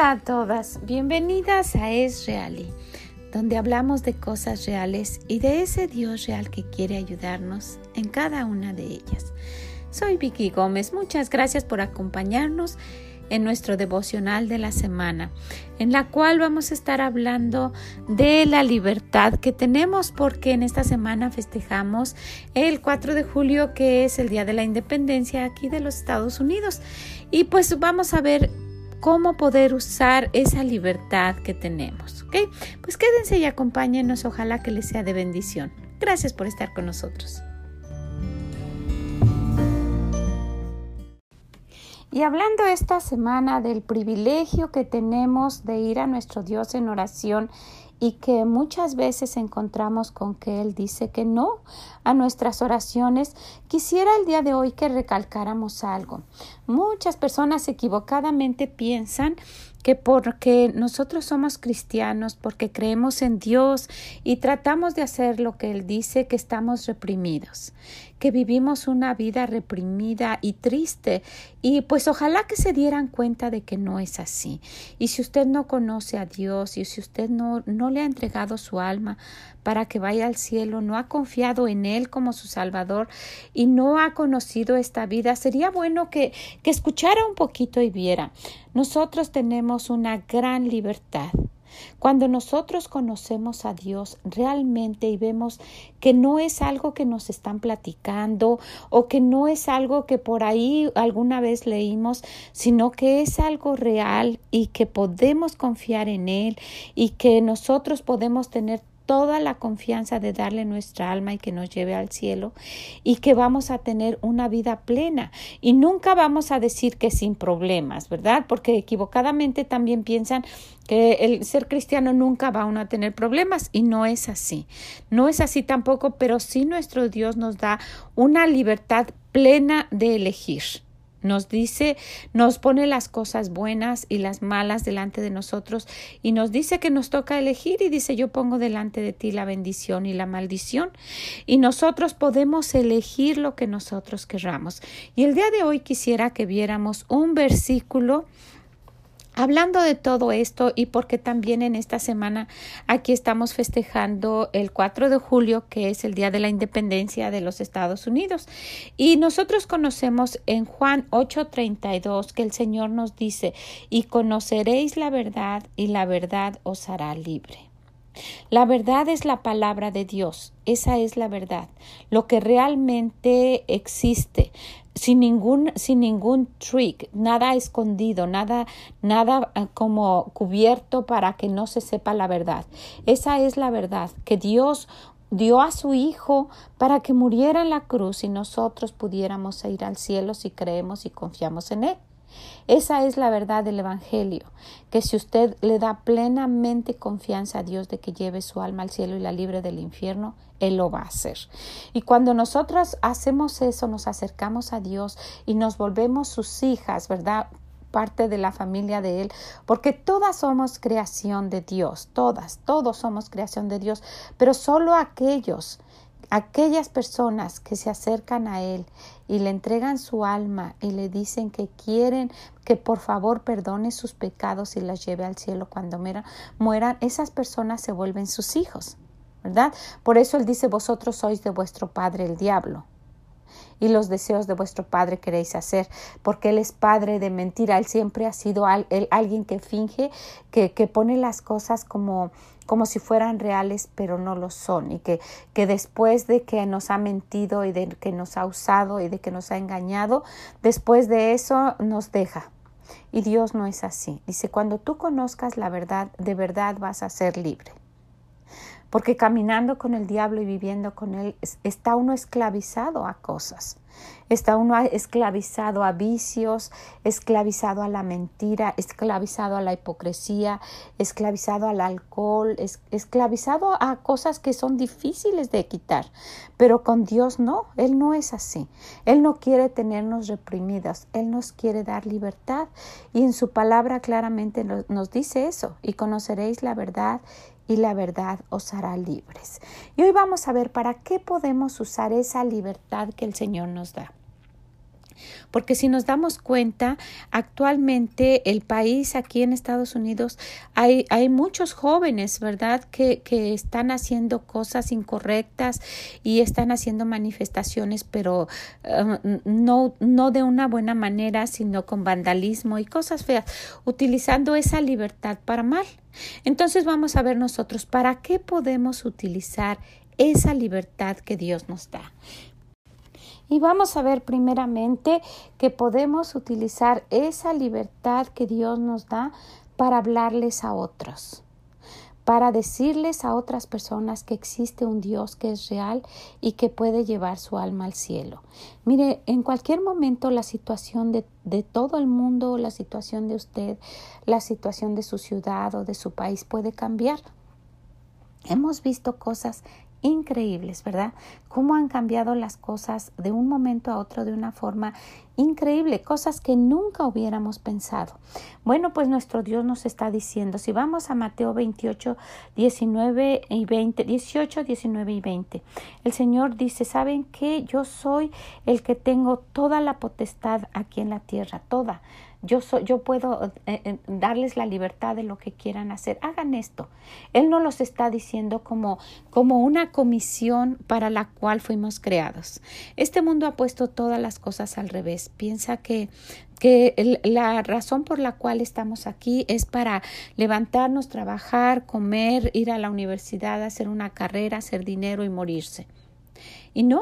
Hola a todas, bienvenidas a Es Reali, donde hablamos de cosas reales y de ese Dios real que quiere ayudarnos en cada una de ellas. Soy Vicky Gómez, muchas gracias por acompañarnos en nuestro devocional de la semana, en la cual vamos a estar hablando de la libertad que tenemos porque en esta semana festejamos el 4 de julio que es el Día de la Independencia aquí de los Estados Unidos. Y pues vamos a ver cómo poder usar esa libertad que tenemos. ¿Ok? Pues quédense y acompáñenos, ojalá que les sea de bendición. Gracias por estar con nosotros. Y hablando esta semana del privilegio que tenemos de ir a nuestro Dios en oración y que muchas veces encontramos con que Él dice que no a nuestras oraciones, quisiera el día de hoy que recalcáramos algo. Muchas personas equivocadamente piensan que porque nosotros somos cristianos, porque creemos en Dios y tratamos de hacer lo que Él dice, que estamos reprimidos, que vivimos una vida reprimida y triste. Y pues ojalá que se dieran cuenta de que no es así. Y si usted no conoce a Dios y si usted no, no le ha entregado su alma para que vaya al cielo, no ha confiado en Él como su Salvador y no ha conocido esta vida, sería bueno que, que escuchara un poquito y viera. Nosotros tenemos una gran libertad. Cuando nosotros conocemos a Dios realmente y vemos que no es algo que nos están platicando o que no es algo que por ahí alguna vez leímos, sino que es algo real y que podemos confiar en Él y que nosotros podemos tener toda la confianza de darle nuestra alma y que nos lleve al cielo y que vamos a tener una vida plena y nunca vamos a decir que sin problemas, ¿verdad? Porque equivocadamente también piensan que el ser cristiano nunca va a tener problemas y no es así. No es así tampoco, pero sí nuestro Dios nos da una libertad plena de elegir. Nos dice, nos pone las cosas buenas y las malas delante de nosotros y nos dice que nos toca elegir y dice yo pongo delante de ti la bendición y la maldición y nosotros podemos elegir lo que nosotros querramos. Y el día de hoy quisiera que viéramos un versículo Hablando de todo esto y porque también en esta semana aquí estamos festejando el 4 de julio, que es el Día de la Independencia de los Estados Unidos. Y nosotros conocemos en Juan 8:32 que el Señor nos dice, y conoceréis la verdad y la verdad os hará libre. La verdad es la palabra de Dios, esa es la verdad, lo que realmente existe, sin ningún, sin ningún trick, nada escondido, nada, nada eh, como cubierto para que no se sepa la verdad. Esa es la verdad, que Dios dio a su Hijo para que muriera en la cruz y nosotros pudiéramos ir al cielo si creemos y confiamos en Él. Esa es la verdad del Evangelio, que si usted le da plenamente confianza a Dios de que lleve su alma al cielo y la libre del infierno, Él lo va a hacer. Y cuando nosotros hacemos eso, nos acercamos a Dios y nos volvemos sus hijas, ¿verdad? parte de la familia de Él, porque todas somos creación de Dios, todas, todos somos creación de Dios, pero solo aquellos aquellas personas que se acercan a Él y le entregan su alma y le dicen que quieren que por favor perdone sus pecados y las lleve al cielo cuando mueran, esas personas se vuelven sus hijos, ¿verdad? Por eso Él dice, vosotros sois de vuestro padre el diablo y los deseos de vuestro padre queréis hacer, porque Él es padre de mentira, Él siempre ha sido alguien que finge, que, que pone las cosas como como si fueran reales, pero no lo son, y que, que después de que nos ha mentido y de que nos ha usado y de que nos ha engañado, después de eso nos deja. Y Dios no es así. Dice, cuando tú conozcas la verdad, de verdad vas a ser libre porque caminando con el diablo y viviendo con él está uno esclavizado a cosas. Está uno esclavizado a vicios, esclavizado a la mentira, esclavizado a la hipocresía, esclavizado al alcohol, esclavizado a cosas que son difíciles de quitar. Pero con Dios no, Él no es así. Él no quiere tenernos reprimidas, Él nos quiere dar libertad. Y en su palabra claramente nos dice eso, y conoceréis la verdad y la verdad os hará libres. Y hoy vamos a ver para qué podemos usar esa libertad que el Señor nos da. Porque si nos damos cuenta, actualmente el país aquí en Estados Unidos hay, hay muchos jóvenes, ¿verdad?, que, que están haciendo cosas incorrectas y están haciendo manifestaciones, pero um, no, no de una buena manera, sino con vandalismo y cosas feas, utilizando esa libertad para mal. Entonces vamos a ver nosotros para qué podemos utilizar esa libertad que Dios nos da. Y vamos a ver primeramente que podemos utilizar esa libertad que Dios nos da para hablarles a otros, para decirles a otras personas que existe un Dios que es real y que puede llevar su alma al cielo. Mire, en cualquier momento la situación de, de todo el mundo, la situación de usted, la situación de su ciudad o de su país puede cambiar. Hemos visto cosas increíbles, ¿verdad? Cómo han cambiado las cosas de un momento a otro de una forma increíble, cosas que nunca hubiéramos pensado. Bueno, pues nuestro Dios nos está diciendo, si vamos a Mateo 28, 19 y 20, 18, 19 y 20, el Señor dice, ¿saben qué? Yo soy el que tengo toda la potestad aquí en la tierra, toda yo, yo puedo eh, eh, darles la libertad de lo que quieran hacer. Hagan esto. Él no los está diciendo como, como una comisión para la cual fuimos creados. Este mundo ha puesto todas las cosas al revés. Piensa que que la razón por la cual estamos aquí es para levantarnos, trabajar, comer, ir a la universidad, hacer una carrera, hacer dinero y morirse. Y no,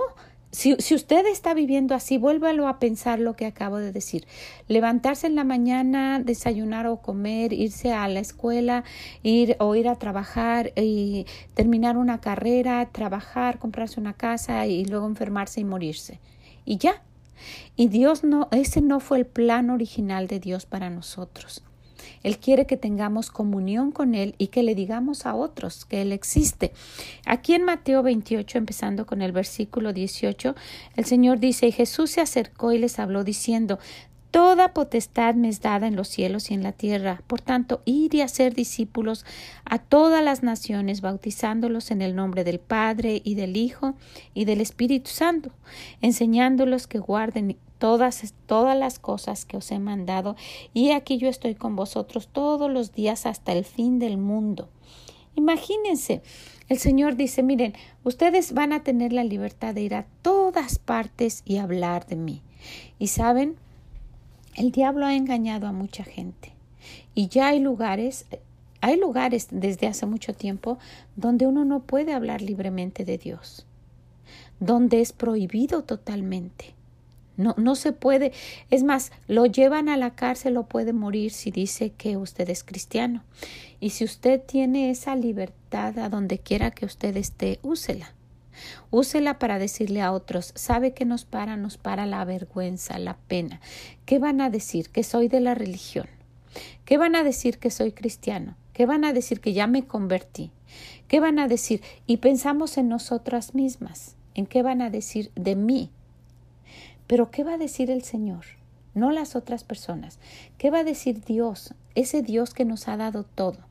si, si, usted está viviendo así, vuélvalo a pensar lo que acabo de decir. Levantarse en la mañana, desayunar o comer, irse a la escuela, ir o ir a trabajar y terminar una carrera, trabajar, comprarse una casa y luego enfermarse y morirse. Y ya. Y Dios no, ese no fue el plan original de Dios para nosotros. Él quiere que tengamos comunión con Él y que le digamos a otros que Él existe. Aquí en Mateo 28, empezando con el versículo 18, el Señor dice, y Jesús se acercó y les habló diciendo, Toda potestad me es dada en los cielos y en la tierra. Por tanto, id y hacer discípulos a todas las naciones, bautizándolos en el nombre del Padre y del Hijo y del Espíritu Santo, enseñándolos que guarden todas, todas las cosas que os he mandado, y aquí yo estoy con vosotros todos los días hasta el fin del mundo. Imagínense, el Señor dice, miren, ustedes van a tener la libertad de ir a todas partes y hablar de mí. Y saben, el diablo ha engañado a mucha gente. Y ya hay lugares, hay lugares desde hace mucho tiempo donde uno no puede hablar libremente de Dios, donde es prohibido totalmente. No, no se puede. Es más, lo llevan a la cárcel o puede morir si dice que usted es cristiano. Y si usted tiene esa libertad a donde quiera que usted esté, úsela. Úsela para decirle a otros, sabe que nos para, nos para la vergüenza, la pena. ¿Qué van a decir? Que soy de la religión. ¿Qué van a decir que soy cristiano? ¿Qué van a decir que ya me convertí? ¿Qué van a decir? Y pensamos en nosotras mismas. ¿En qué van a decir de mí? Pero ¿qué va a decir el Señor? No las otras personas. ¿Qué va a decir Dios? Ese Dios que nos ha dado todo.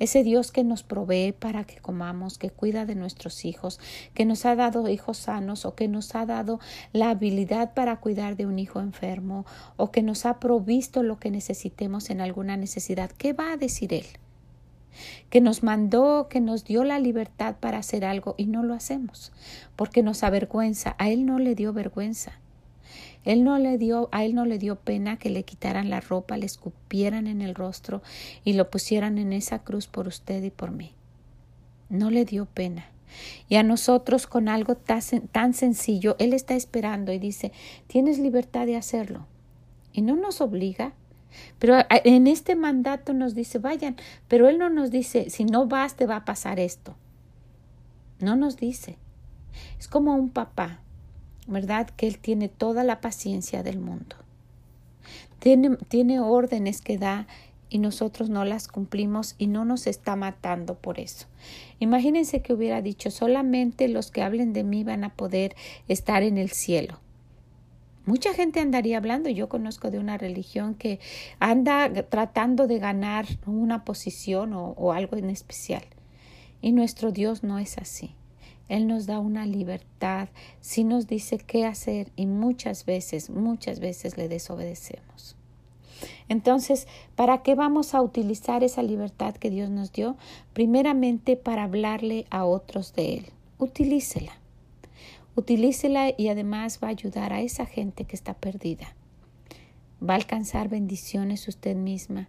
Ese Dios que nos provee para que comamos, que cuida de nuestros hijos, que nos ha dado hijos sanos o que nos ha dado la habilidad para cuidar de un hijo enfermo o que nos ha provisto lo que necesitemos en alguna necesidad. ¿Qué va a decir Él? que nos mandó, que nos dio la libertad para hacer algo y no lo hacemos, porque nos avergüenza. A Él no le dio vergüenza. Él no le dio, a él no le dio pena que le quitaran la ropa, le escupieran en el rostro y lo pusieran en esa cruz por usted y por mí. No le dio pena. Y a nosotros con algo tan sencillo, Él está esperando y dice, tienes libertad de hacerlo. Y no nos obliga, pero en este mandato nos dice, vayan, pero Él no nos dice, si no vas te va a pasar esto. No nos dice. Es como un papá ¿verdad? Que Él tiene toda la paciencia del mundo. Tiene, tiene órdenes que da y nosotros no las cumplimos y no nos está matando por eso. Imagínense que hubiera dicho solamente los que hablen de mí van a poder estar en el cielo. Mucha gente andaría hablando. Yo conozco de una religión que anda tratando de ganar una posición o, o algo en especial. Y nuestro Dios no es así. Él nos da una libertad, sí nos dice qué hacer y muchas veces, muchas veces le desobedecemos. Entonces, ¿para qué vamos a utilizar esa libertad que Dios nos dio? Primeramente para hablarle a otros de Él. Utilícela. Utilícela y además va a ayudar a esa gente que está perdida. Va a alcanzar bendiciones usted misma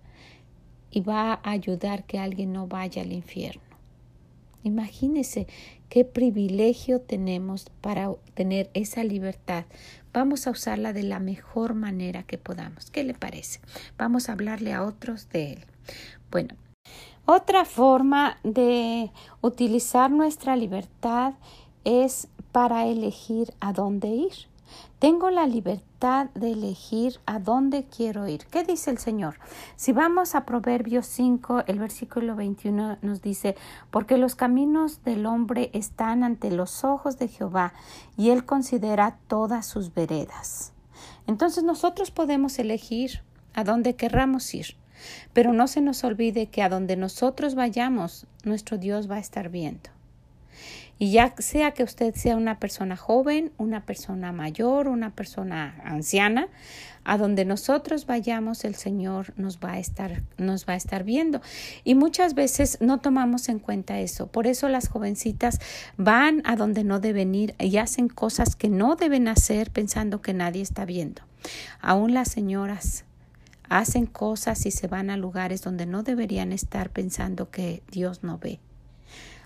y va a ayudar que alguien no vaya al infierno. Imagínese qué privilegio tenemos para tener esa libertad. Vamos a usarla de la mejor manera que podamos. ¿Qué le parece? Vamos a hablarle a otros de él. Bueno, otra forma de utilizar nuestra libertad es para elegir a dónde ir. Tengo la libertad de elegir a dónde quiero ir. ¿Qué dice el Señor? Si vamos a Proverbios 5, el versículo 21 nos dice, porque los caminos del hombre están ante los ojos de Jehová y él considera todas sus veredas. Entonces nosotros podemos elegir a dónde querramos ir, pero no se nos olvide que a donde nosotros vayamos, nuestro Dios va a estar viendo. Y ya sea que usted sea una persona joven, una persona mayor, una persona anciana, a donde nosotros vayamos el Señor nos va a estar nos va a estar viendo y muchas veces no tomamos en cuenta eso. Por eso las jovencitas van a donde no deben ir y hacen cosas que no deben hacer pensando que nadie está viendo. Aún las señoras hacen cosas y se van a lugares donde no deberían estar pensando que Dios no ve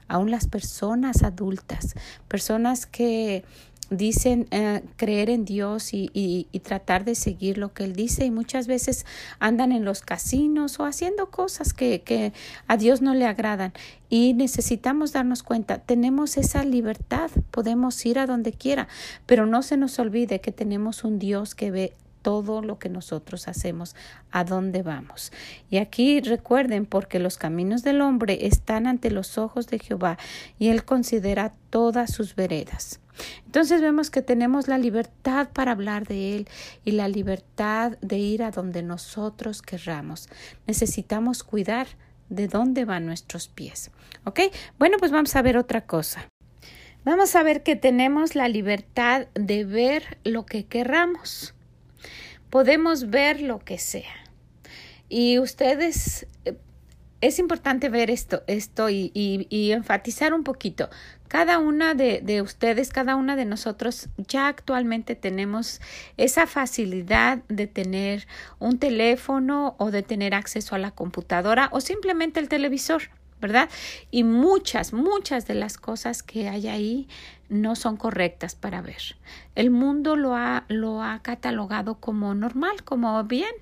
aún las personas adultas, personas que dicen eh, creer en Dios y, y, tratar de seguir lo que Él dice. Y muchas veces andan en los casinos o haciendo cosas que, que a Dios no le agradan. Y necesitamos darnos cuenta, tenemos esa libertad, podemos ir a donde quiera, pero no se nos olvide que tenemos un Dios que ve todo lo que nosotros hacemos, a dónde vamos. Y aquí recuerden, porque los caminos del hombre están ante los ojos de Jehová y él considera todas sus veredas. Entonces vemos que tenemos la libertad para hablar de Él y la libertad de ir a donde nosotros querramos. Necesitamos cuidar de dónde van nuestros pies. ¿Ok? Bueno, pues vamos a ver otra cosa. Vamos a ver que tenemos la libertad de ver lo que querramos podemos ver lo que sea. Y ustedes, eh, es importante ver esto, esto y, enfatizar un poquito. Cada una de, de, ustedes, cada una de nosotros, ya actualmente tenemos esa facilidad de tener un teléfono o de tener acceso a la computadora o simplemente el televisor. ¿verdad? Y muchas, muchas de las cosas que hay ahí no son correctas para ver. El mundo lo ha, lo ha catalogado como normal, como bien,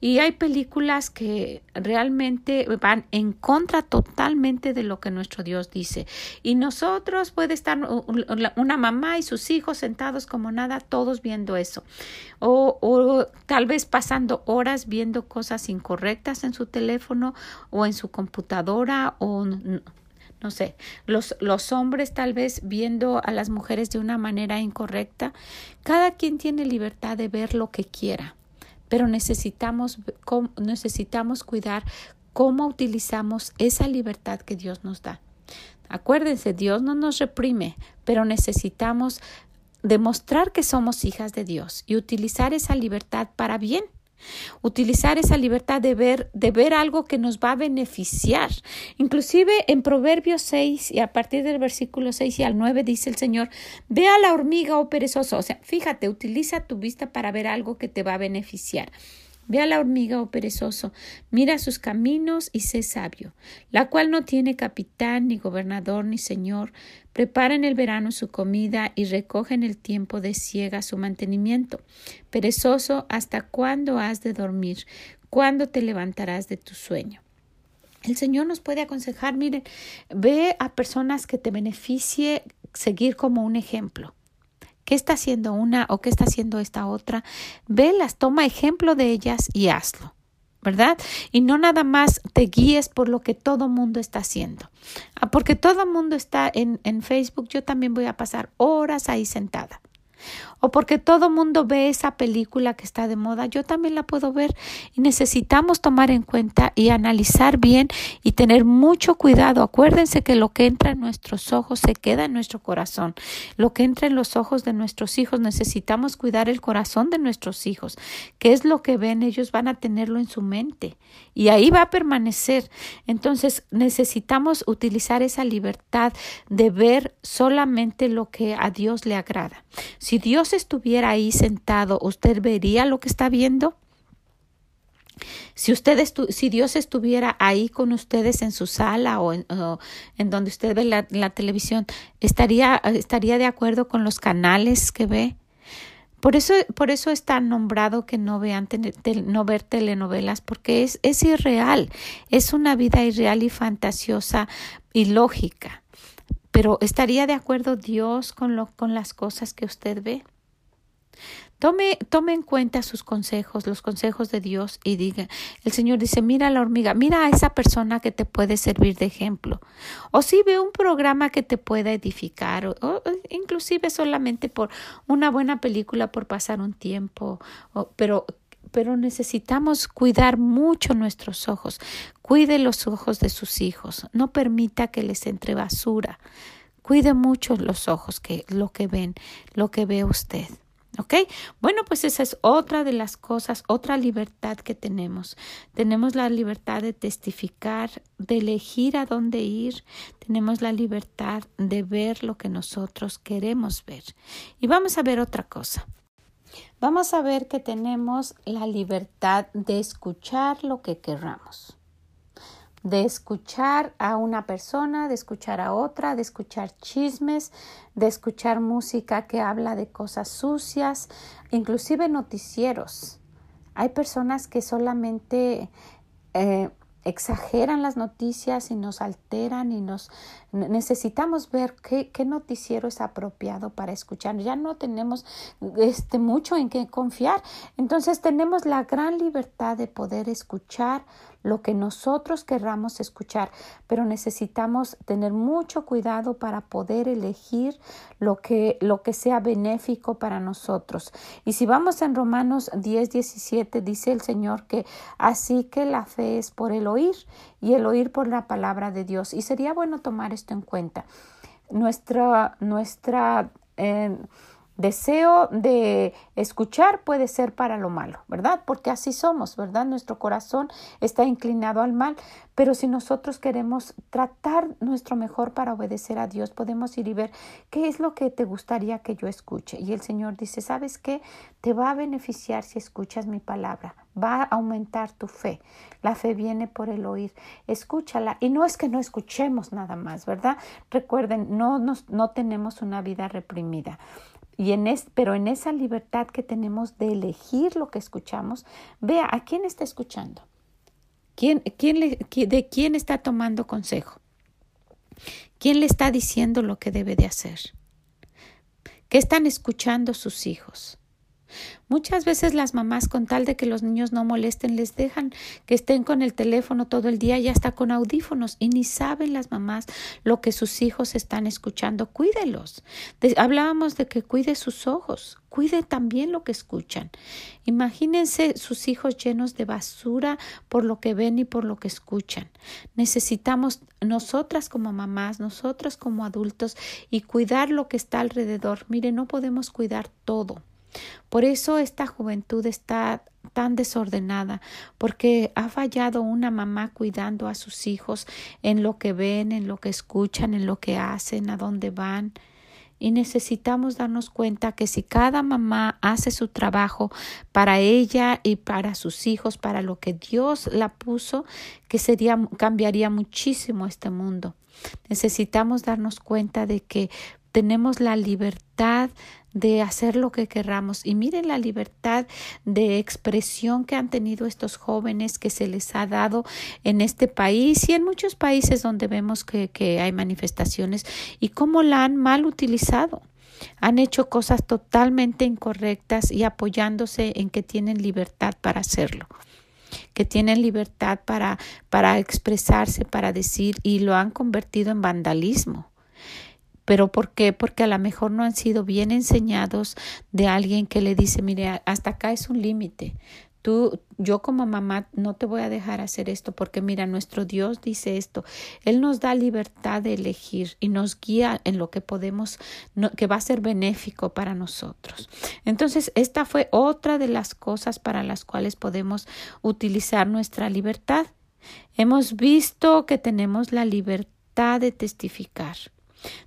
y hay películas que realmente van en contra totalmente de lo que nuestro Dios dice. Y nosotros puede estar una mamá y sus hijos sentados como nada, todos viendo eso. O, o tal vez pasando horas viendo cosas incorrectas en su teléfono o en su computadora o no sé, los, los hombres tal vez viendo a las mujeres de una manera incorrecta. Cada quien tiene libertad de ver lo que quiera pero necesitamos, necesitamos cuidar cómo utilizamos esa libertad que Dios nos da. Acuérdense, Dios no nos reprime, pero necesitamos demostrar que somos hijas de Dios y utilizar esa libertad para bien. Utilizar esa libertad de ver, de ver algo que nos va a beneficiar. Inclusive en Proverbios 6 y a partir del versículo 6 y al 9 dice el Señor, ve a la hormiga, oh perezoso. O sea, fíjate, utiliza tu vista para ver algo que te va a beneficiar. Ve a la hormiga, oh perezoso, mira sus caminos y sé sabio, la cual no tiene capitán, ni gobernador, ni señor, prepara en el verano su comida y recoge en el tiempo de ciega su mantenimiento. Perezoso, ¿hasta cuándo has de dormir? ¿Cuándo te levantarás de tu sueño? El Señor nos puede aconsejar, miren, ve a personas que te beneficie seguir como un ejemplo qué está haciendo una o qué está haciendo esta otra, velas, toma ejemplo de ellas y hazlo. ¿verdad? Y no nada más te guíes por lo que todo mundo está haciendo. Ah, porque todo mundo está en, en Facebook, yo también voy a pasar horas ahí sentada. O porque todo mundo ve esa película que está de moda, yo también la puedo ver y necesitamos tomar en cuenta y analizar bien y tener mucho cuidado. Acuérdense que lo que entra en nuestros ojos se queda en nuestro corazón. Lo que entra en los ojos de nuestros hijos, necesitamos cuidar el corazón de nuestros hijos. ¿Qué es lo que ven? Ellos van a tenerlo en su mente y ahí va a permanecer. Entonces necesitamos utilizar esa libertad de ver solamente lo que a Dios le agrada. Si Dios estuviera ahí sentado, ¿usted vería lo que está viendo? Si, usted si Dios estuviera ahí con ustedes en su sala o en, donde usted ve la, televisión, ¿estaría, ¿estaría de acuerdo con los canales que ve? Por eso, por eso está nombrado que no vean no ver telenovelas, porque es, es irreal, es una vida irreal y fantasiosa y lógica. Pero ¿estaría de acuerdo Dios con, lo, con las cosas que usted ve? Tome, tome en cuenta sus consejos, los consejos de Dios y diga, el Señor dice, mira la hormiga, mira a esa persona que te puede servir de ejemplo. O si ve un programa que te pueda edificar, o, inclusive solamente por una buena película, por pasar un tiempo, pero pero necesitamos cuidar mucho nuestros ojos. Cuide los ojos de sus hijos. No permita que les entre basura. Cuide mucho los ojos, que lo que ven, lo que ve usted. ¿Ok? Bueno, pues esa es otra de las cosas, otra libertad que tenemos. Tenemos la libertad de testificar, de elegir a dónde ir. Tenemos la libertad de ver lo que nosotros queremos ver. Y vamos a ver otra cosa. Vamos a ver que tenemos la libertad de escuchar lo que querramos de escuchar a una persona, de escuchar a otra, de escuchar chismes, de escuchar música que habla de cosas sucias, inclusive noticieros. Hay personas que solamente eh, exageran las noticias y nos alteran y nos necesitamos ver qué, qué, noticiero es apropiado para escuchar. Ya no tenemos este mucho en qué confiar. Entonces tenemos la gran libertad de poder escuchar lo que nosotros querramos escuchar, pero necesitamos tener mucho cuidado para poder elegir lo que, lo que sea benéfico para nosotros. Y si vamos en Romanos 10, 17, dice el Señor que así que la fe es por el oír y el oír por la palabra de Dios. Y sería bueno tomar esto en cuenta. Nuestra, nuestra eh, deseo de escuchar puede ser para lo malo, ¿verdad? Porque así somos, ¿verdad? Nuestro corazón está inclinado al mal, pero si nosotros queremos tratar nuestro mejor para obedecer a Dios, podemos ir y ver qué es lo que te gustaría que yo escuche. Y el Señor dice, ¿sabes qué? Te va a beneficiar si escuchas mi palabra, va a aumentar tu fe. La fe viene por el oír. Escúchala. Y no es que no escuchemos nada más, ¿verdad? Recuerden, no, nos, no tenemos una vida reprimida. Y en es, pero en esa libertad que tenemos de elegir lo que escuchamos, vea a quién está escuchando. ¿Quién, quién ¿De quién está tomando consejo? ¿Quién le está diciendo lo que debe de hacer? ¿Qué están escuchando sus hijos? Muchas veces las mamás, con tal de que los niños no molesten, les dejan que estén con el teléfono todo el día y hasta con audífonos y ni saben las mamás lo que sus hijos están escuchando. Cuídelos. hablábamos de que cuide sus ojos, cuide también lo que escuchan. Imagínense sus hijos llenos de basura por lo que ven y por lo que escuchan. Necesitamos nosotras como mamás, nosotras como adultos y cuidar lo que está alrededor. Mire, no podemos cuidar todo. Por eso esta juventud está tan desordenada, porque ha fallado una mamá cuidando a sus hijos en lo que ven, en lo que escuchan, en lo que hacen, a dónde van. Y necesitamos darnos cuenta que si cada mamá hace su trabajo para ella y para sus hijos, para lo que Dios la puso, que sería cambiaría muchísimo este mundo. Necesitamos darnos cuenta de que tenemos la libertad de hacer lo que querramos. Y miren la libertad de expresión que han tenido estos jóvenes que se les ha dado en este país y en muchos países donde vemos que, que hay manifestaciones y cómo la han mal utilizado. Han hecho cosas totalmente incorrectas y apoyándose en que tienen libertad para hacerlo que tienen libertad para, para expresarse, para decir, y lo han convertido en vandalismo. ¿Pero por qué? Porque a lo mejor no han sido bien enseñados de alguien que le dice, mire, hasta acá es un límite. Tú, yo como mamá no te voy a dejar hacer esto porque mira, nuestro Dios dice esto. Él nos da libertad de elegir y nos guía en lo que podemos, que va a ser benéfico para nosotros. Entonces, esta fue otra de las cosas para las cuales podemos utilizar nuestra libertad. Hemos visto que tenemos la libertad de testificar.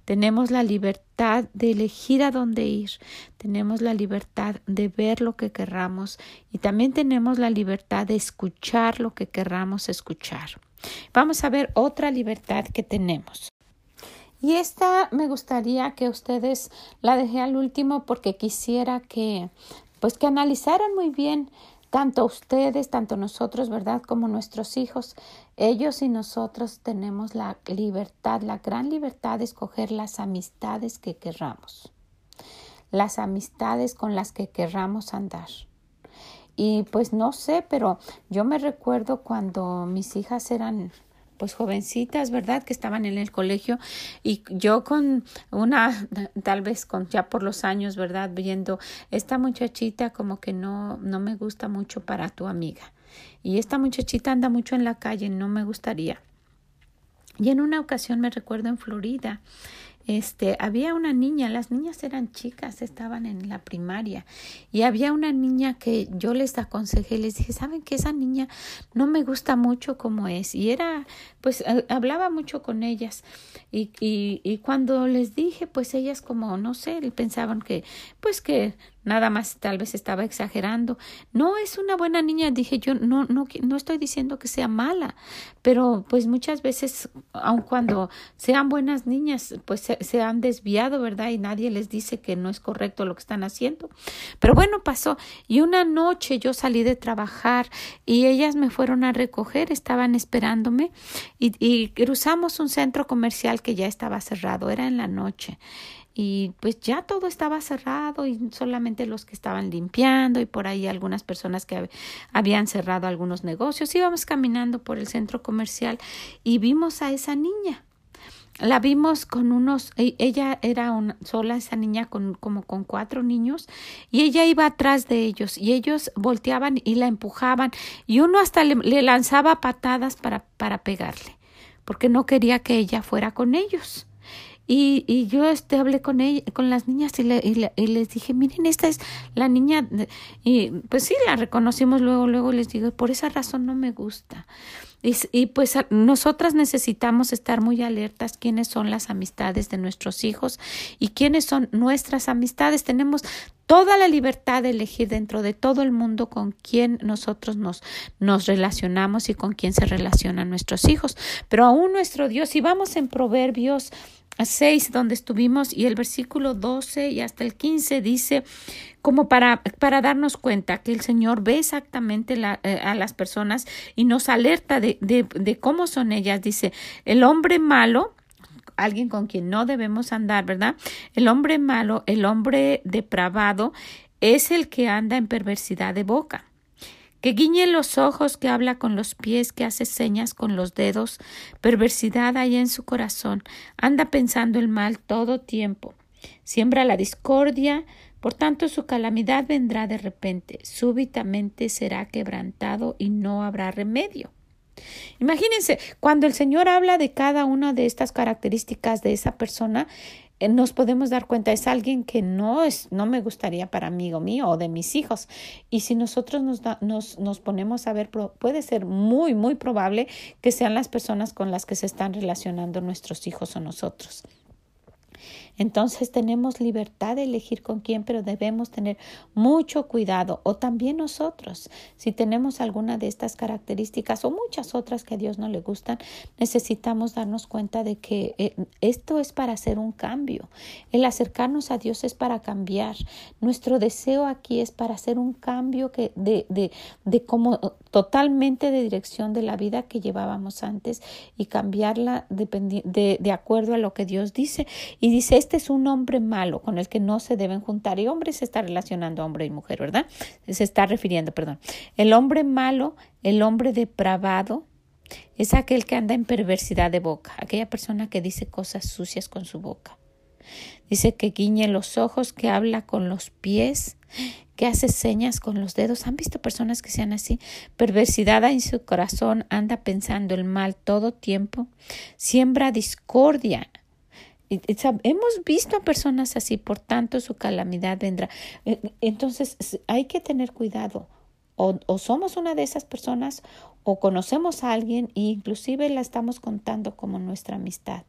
Tenemos la libertad de elegir a dónde ir, tenemos la libertad de ver lo que querramos y también tenemos la libertad de escuchar lo que querramos escuchar. Vamos a ver otra libertad que tenemos. Y esta me gustaría que ustedes la dejé al último porque quisiera que pues que analizaran muy bien tanto ustedes, tanto nosotros, ¿verdad? Como nuestros hijos, ellos y nosotros tenemos la libertad, la gran libertad de escoger las amistades que querramos, las amistades con las que querramos andar. Y pues no sé, pero yo me recuerdo cuando mis hijas eran pues jovencitas, ¿verdad? Que estaban en el colegio y yo con una, tal vez con ya por los años, ¿verdad? Viendo esta muchachita como que no, no me gusta mucho para tu amiga. Y esta muchachita anda mucho en la calle, no me gustaría. Y en una ocasión me recuerdo en Florida, este, había una niña, las niñas eran chicas, estaban en la primaria, y había una niña que yo les aconsejé, les dije, ¿saben que esa niña no me gusta mucho como es? Y era, pues, hablaba mucho con ellas, y, y, y cuando les dije, pues ellas como, no sé, pensaban que, pues que nada más tal vez estaba exagerando. No es una buena niña, dije yo, no, no, no estoy diciendo que sea mala, pero pues muchas veces, aun cuando sean buenas niñas, pues se, se, han desviado, ¿verdad? Y nadie les dice que no es correcto lo que están haciendo. Pero bueno, pasó. Y una noche yo salí de trabajar y ellas me fueron a recoger, estaban esperándome y, y cruzamos un centro comercial que ya estaba cerrado, era en la noche y pues ya todo estaba cerrado y solamente los que estaban limpiando y por ahí algunas personas que habían cerrado algunos negocios. Íbamos caminando por el centro comercial y vimos a esa niña. La vimos con unos, e, ella era una, sola, esa niña con como con cuatro niños, y ella iba atrás de ellos, y ellos volteaban y la empujaban, y uno hasta le, le lanzaba patadas para, para pegarle, porque no quería que ella fuera con ellos. Y, y yo este, hablé con ella, con las niñas y, le, y, les dije, miren, esta es la niña. Y pues sí, la reconocimos luego, luego les digo, por esa razón no me gusta. Y, y, pues nosotras necesitamos estar muy alertas quiénes son las amistades de nuestros hijos y quiénes son nuestras amistades. Tenemos toda la libertad de elegir dentro de todo el mundo con quién nosotros nos, nos relacionamos y con quién se relacionan nuestros hijos. Pero aún nuestro Dios, si vamos en Proverbios 6 donde estuvimos y el versículo 12 y hasta el 15 dice como para, para darnos cuenta que el Señor ve exactamente la, eh, a las personas y nos alerta de, de, de cómo son ellas. Dice, el hombre malo, alguien con quien no debemos andar, ¿verdad? El hombre malo, el hombre depravado, es el que anda en perversidad de boca que guiñe los ojos, que habla con los pies, que hace señas con los dedos, perversidad hay en su corazón, anda pensando el mal todo tiempo, siembra la discordia, por tanto su calamidad vendrá de repente, súbitamente será quebrantado y no habrá remedio. Imagínense, cuando el Señor habla de cada una de estas características de esa persona, nos podemos dar cuenta, es alguien que no es, no me gustaría para amigo mío o de mis hijos. Y si nosotros nos, nos, nos ponemos a ver, puede ser muy, muy probable que sean las personas con las que se están relacionando nuestros hijos o nosotros. Entonces tenemos libertad de elegir con quién, pero debemos tener mucho cuidado. O también nosotros, si tenemos alguna de estas características o muchas otras que a Dios no le gustan, necesitamos darnos cuenta de que eh, esto es para hacer un cambio. El acercarnos a Dios es para cambiar. Nuestro deseo aquí es para hacer un cambio que de, de, de como totalmente de dirección de la vida que llevábamos antes y cambiarla de, acuerdo a lo que Dios dice. Y dice, este es un hombre malo con el que no se deben juntar. Y hombre se está relacionando hombre y mujer, ¿verdad? Se está refiriendo, perdón. El hombre malo, el hombre depravado, es aquel que anda en perversidad de boca, aquella persona que dice cosas sucias con su boca. Dice que guiñe los ojos, que habla con los pies, que hace señas con los dedos. ¿Han visto personas que sean así? Perversidad en su corazón, anda pensando el mal todo tiempo, siembra discordia. Hemos visto a personas así, por tanto su calamidad vendrá. E, entonces hay que tener cuidado. O, o, somos una de esas personas o conocemos a alguien e inclusive la estamos contando como nuestra amistad.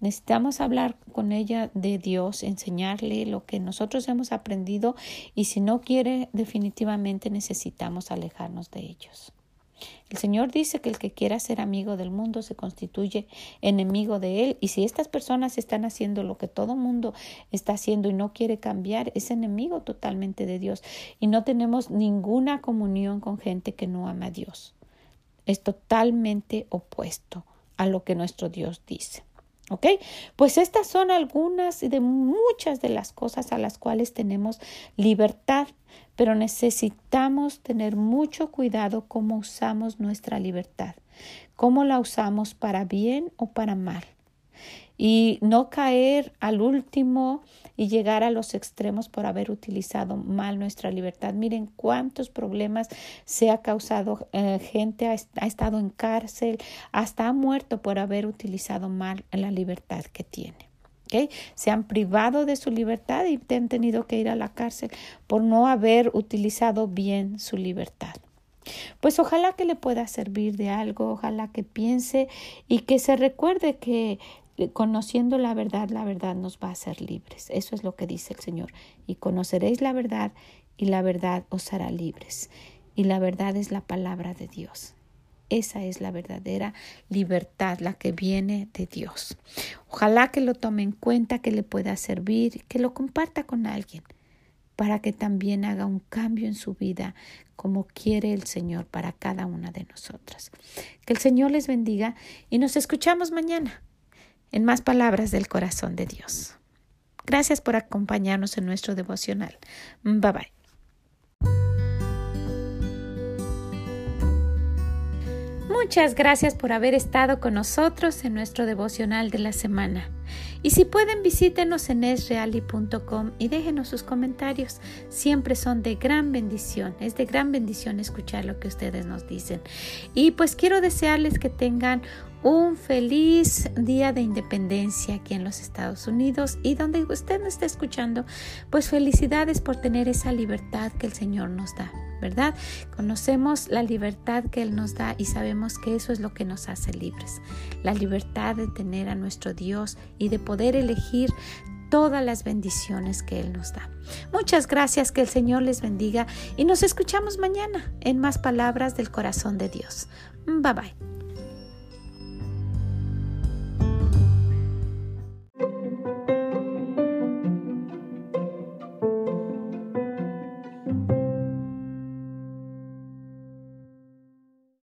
Necesitamos hablar con ella de Dios, enseñarle lo que nosotros hemos aprendido y si no quiere, definitivamente necesitamos alejarnos de ellos. El Señor dice que el que quiera ser amigo del mundo se constituye enemigo de él y si estas personas están haciendo lo que todo mundo está haciendo y no quiere cambiar, es enemigo totalmente de Dios y no tenemos ninguna comunión con gente que no ama a Dios. Es totalmente opuesto a lo que nuestro Dios dice. ¿Ok? Pues estas son algunas de muchas de las cosas a las cuales tenemos libertad, pero necesitamos tener mucho cuidado cómo usamos nuestra libertad, cómo la usamos para bien o para mal y no caer al último y llegar a los extremos por haber utilizado mal nuestra libertad. Miren cuántos problemas se ha causado. Eh, gente ha, estado en cárcel, hasta ha muerto por haber utilizado mal la libertad que tiene. ¿Okay? Se han privado de su libertad y han tenido que ir a la cárcel por no haber utilizado bien su libertad. Pues ojalá que le pueda servir de algo, ojalá que piense y que se recuerde que conociendo la verdad, la verdad nos va a hacer libres. Eso es lo que dice el Señor. Y conoceréis la verdad y la verdad os hará libres. Y la verdad es la palabra de Dios. Esa es la verdadera libertad, la que viene de Dios. Ojalá que lo tome en cuenta, que le pueda servir, que lo comparta con alguien, para que también haga un cambio en su vida como quiere el Señor para cada una de nosotras. Que el Señor les bendiga y nos escuchamos mañana en más palabras del corazón de Dios. Gracias por acompañarnos en nuestro devocional. Bye bye. Muchas gracias por haber estado con nosotros en nuestro devocional de la semana. Y si pueden, visítenos en esreali.com y déjenos sus comentarios. Siempre son de gran bendición. Es de gran bendición escuchar lo que ustedes nos dicen. Y pues quiero desearles que tengan un feliz día de independencia aquí en los Estados Unidos y donde usted nos esté escuchando, pues felicidades por tener esa libertad que el Señor nos da, ¿verdad? Conocemos la libertad que Él nos da y sabemos que eso es lo que nos hace libres, la libertad de tener a nuestro Dios y de poder elegir todas las bendiciones que Él nos da. Muchas gracias, que el Señor les bendiga y nos escuchamos mañana en más palabras del corazón de Dios. Bye bye.